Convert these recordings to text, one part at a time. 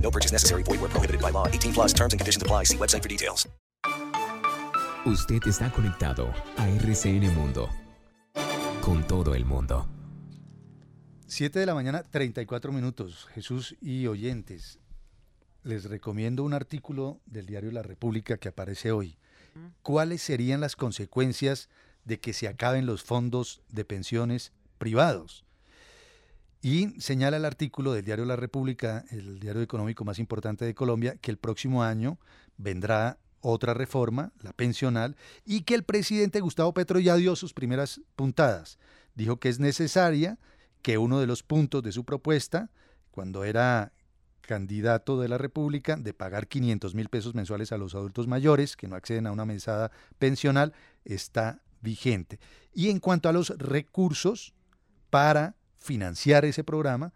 No purchase necessary. Void where prohibited by law. 18 plus terms and conditions apply. See website for details. Usted está conectado a RCN Mundo. Con todo el mundo. 7 de la mañana, 34 minutos. Jesús y oyentes, les recomiendo un artículo del diario La República que aparece hoy. ¿Cuáles serían las consecuencias de que se acaben los fondos de pensiones privados? Y señala el artículo del diario La República, el diario económico más importante de Colombia, que el próximo año vendrá otra reforma, la pensional, y que el presidente Gustavo Petro ya dio sus primeras puntadas. Dijo que es necesaria que uno de los puntos de su propuesta, cuando era candidato de la República, de pagar 500 mil pesos mensuales a los adultos mayores que no acceden a una mesada pensional, está vigente. Y en cuanto a los recursos para financiar ese programa,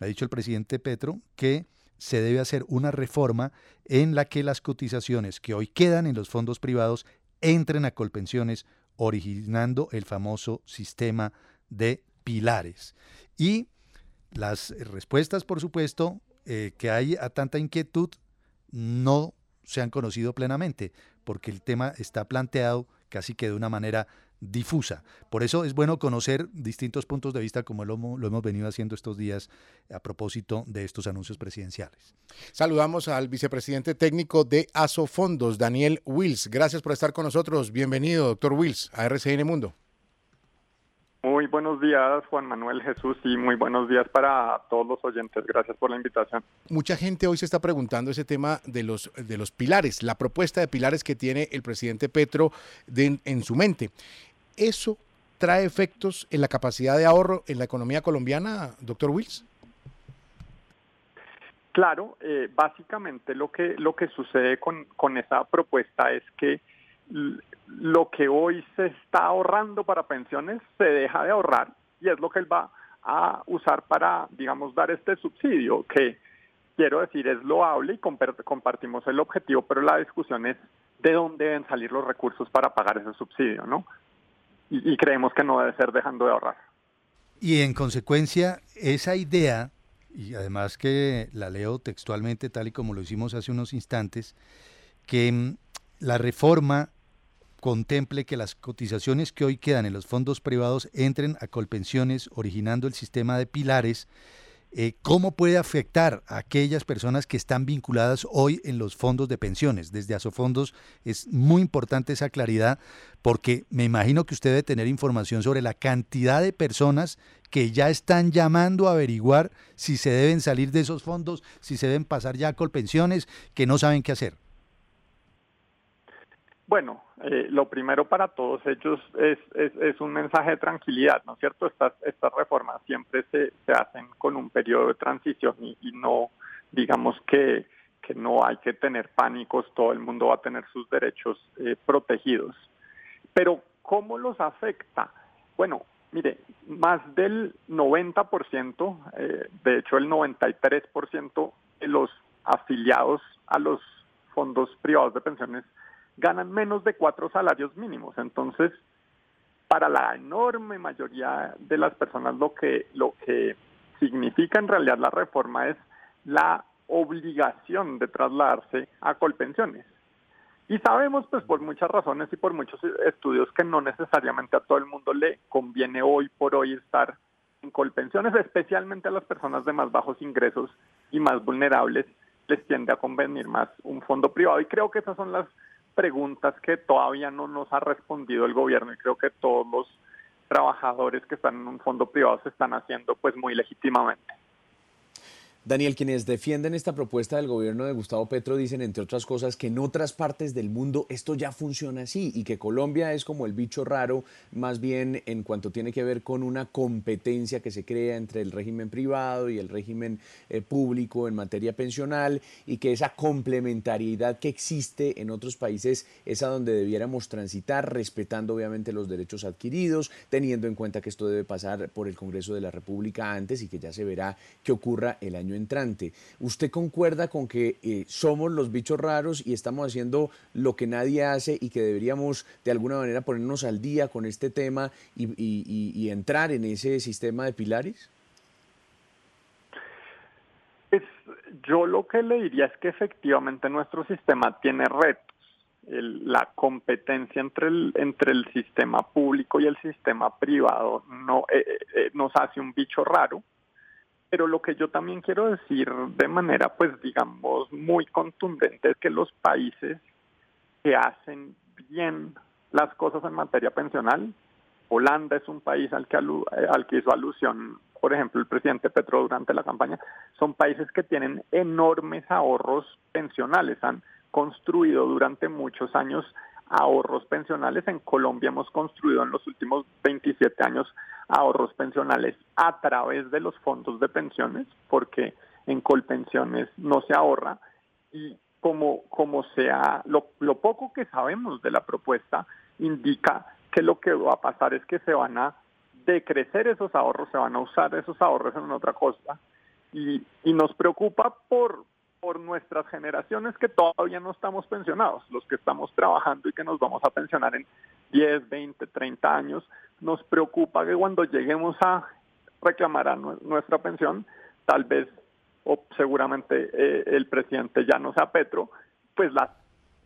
ha dicho el presidente Petro que se debe hacer una reforma en la que las cotizaciones que hoy quedan en los fondos privados entren a Colpensiones, originando el famoso sistema de pilares. Y las respuestas, por supuesto, eh, que hay a tanta inquietud no se han conocido plenamente, porque el tema está planteado casi que de una manera difusa. Por eso es bueno conocer distintos puntos de vista como lo, lo, hemos venido haciendo estos días a propósito de estos anuncios presidenciales. Saludamos al vicepresidente técnico de Asofondos, Daniel Wills. Gracias por estar con nosotros. Bienvenido, doctor Wills, a RCN Mundo. Muy buenos días, Juan Manuel Jesús, y muy buenos días para todos los oyentes. Gracias por la invitación. Mucha gente hoy se está preguntando ese tema de los, de los pilares, la propuesta de pilares que tiene el presidente Petro de, en su mente. ¿Eso trae efectos en la capacidad de ahorro en la economía colombiana, doctor Wills? Claro, eh, básicamente lo que, lo que sucede con, con esa propuesta es que lo que hoy se está ahorrando para pensiones se deja de ahorrar y es lo que él va a usar para, digamos, dar este subsidio, que quiero decir es loable y compartimos el objetivo, pero la discusión es de dónde deben salir los recursos para pagar ese subsidio, ¿no? Y, creemos que no debe ser dejando de ahorrar. Y en consecuencia, esa idea, y además que la leo textualmente tal y como lo hicimos hace unos instantes, que mm, la reforma contemple que las cotizaciones que hoy quedan en los fondos privados entren a Colpensiones, originando el sistema de pilares, eh, ¿cómo puede afectar a aquellas personas que están vinculadas hoy en los fondos de pensiones? Desde Asofondos es muy importante esa claridad porque me imagino que usted debe tener información sobre la cantidad de personas que ya están llamando a averiguar si se deben salir de esos fondos, si se deben pasar ya a Colpensiones, que no saben qué hacer. Bueno, eh, lo primero para todos ellos es, es, un mensaje de tranquilidad, ¿no es cierto? Estas, estas reformas siempre se, se hacen con un periodo de transición y, y no, digamos que, que, no hay que tener pánicos, todo el mundo va a tener sus derechos eh, protegidos. Pero, ¿cómo los afecta? Bueno, mire, más del 90%, eh, de hecho el 93% de los afiliados a los fondos privados de pensiones ganan menos de cuatro salarios mínimos. Entonces, para la enorme mayoría de las personas lo que, lo que significa en realidad la reforma es la obligación de trasladarse a colpensiones. Y sabemos, pues por muchas razones y por muchos estudios, que no necesariamente a todo el mundo le conviene hoy por hoy estar en colpensiones, especialmente a las personas de más bajos ingresos y más vulnerables, les tiende a convenir más un fondo privado. Y creo que esas son las preguntas que todavía no nos ha respondido el gobierno y creo que todos los trabajadores que están en un fondo privado se están haciendo pues muy legítimamente. Daniel, quienes defienden esta propuesta del gobierno de Gustavo Petro dicen, entre otras cosas, que en otras partes del mundo esto ya funciona así y que Colombia es como el bicho raro, más bien en cuanto tiene que ver con una competencia que se crea entre el régimen privado y el régimen eh, público en materia pensional y que esa complementariedad que existe en otros países es a donde debiéramos transitar, respetando obviamente los derechos adquiridos, teniendo en cuenta que esto debe pasar por el Congreso de la República antes y que ya se verá qué ocurra el año entrante. ¿Usted concuerda con que eh, somos los bichos raros y estamos haciendo lo que nadie hace y que deberíamos de alguna manera ponernos al día con este tema y, entrar en ese sistema de pilares? Pues yo lo que le diría es que efectivamente nuestro sistema tiene retos. La competencia entre el, entre el sistema público y el sistema privado no, eh, eh, nos hace un bicho raro pero lo que yo también quiero decir de manera, pues digamos, muy contundente es que los países que hacen bien las cosas en materia pensional, Holanda es un país al que, eh, al que hizo alusión, por ejemplo, el presidente Petro durante la campaña, son países que tienen enormes ahorros pensionales, han construido durante muchos años ahorros pensionales. En Colombia hemos construido en los últimos 27 años ahorros pensionales a través de los fondos de pensiones, porque en Colpensiones no se ahorra y como, como sea, lo, poco que sabemos de la propuesta indica que lo que va a pasar es que se van a decrecer esos ahorros, se van a usar esos ahorros en otra cosa y nos preocupa por, por nuestras generaciones que todavía no estamos pensionados, los que estamos trabajando y que nos vamos a pensionar en 10, 20, 30 años, nos preocupa que cuando lleguemos a reclamar a nuestra pensión, tal vez o seguramente eh, el presidente ya no sea Petro, pues las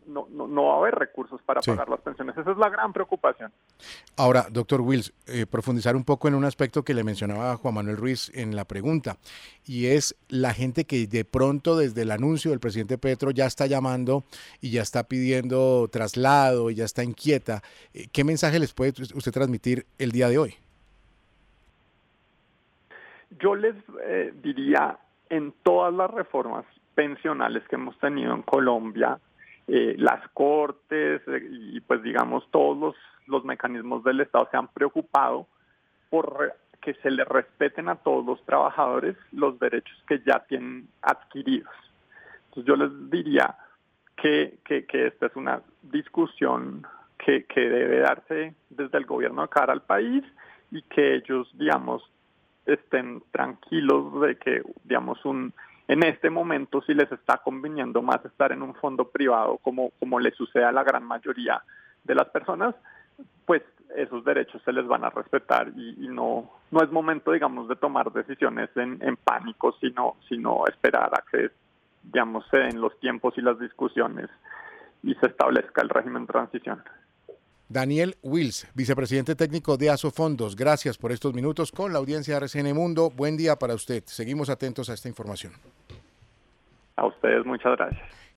no, no, va a haber recursos para pagar las pensiones. Esa es la gran preocupación. Ahora, doctor Wills, eh, profundizar un poco en un aspecto que le mencionaba Juan Manuel Ruiz en la pregunta, y es la gente que de pronto desde el anuncio del presidente Petro ya está llamando y ya está pidiendo traslado y ya está inquieta. Eh, ¿Qué mensaje les puede usted transmitir el día de hoy? Yo les eh, diría, en todas las reformas pensionales que hemos tenido en Colombia, eh, las cortes eh, y pues digamos todos los, mecanismos del Estado se han preocupado por que se le respeten a todos los trabajadores los derechos que ya tienen adquiridos. Entonces yo les diría que, que, que esta es una discusión que, que debe darse desde el gobierno de cara al país y que ellos, digamos, estén tranquilos de que, digamos, un en este momento si les está conveniendo más estar en un fondo privado como, como le sucede a la gran mayoría de las personas, pues esos derechos se les van a respetar y, no, no es momento, digamos, de tomar decisiones en, pánico, sino, sino esperar a que, digamos, se den los tiempos y las discusiones y se establezca el régimen de transición. Daniel Wills, vicepresidente técnico de Asofondos, gracias por estos minutos con la audiencia de RCN Mundo. Buen día para usted. Seguimos atentos a esta información. A ustedes muchas gracias.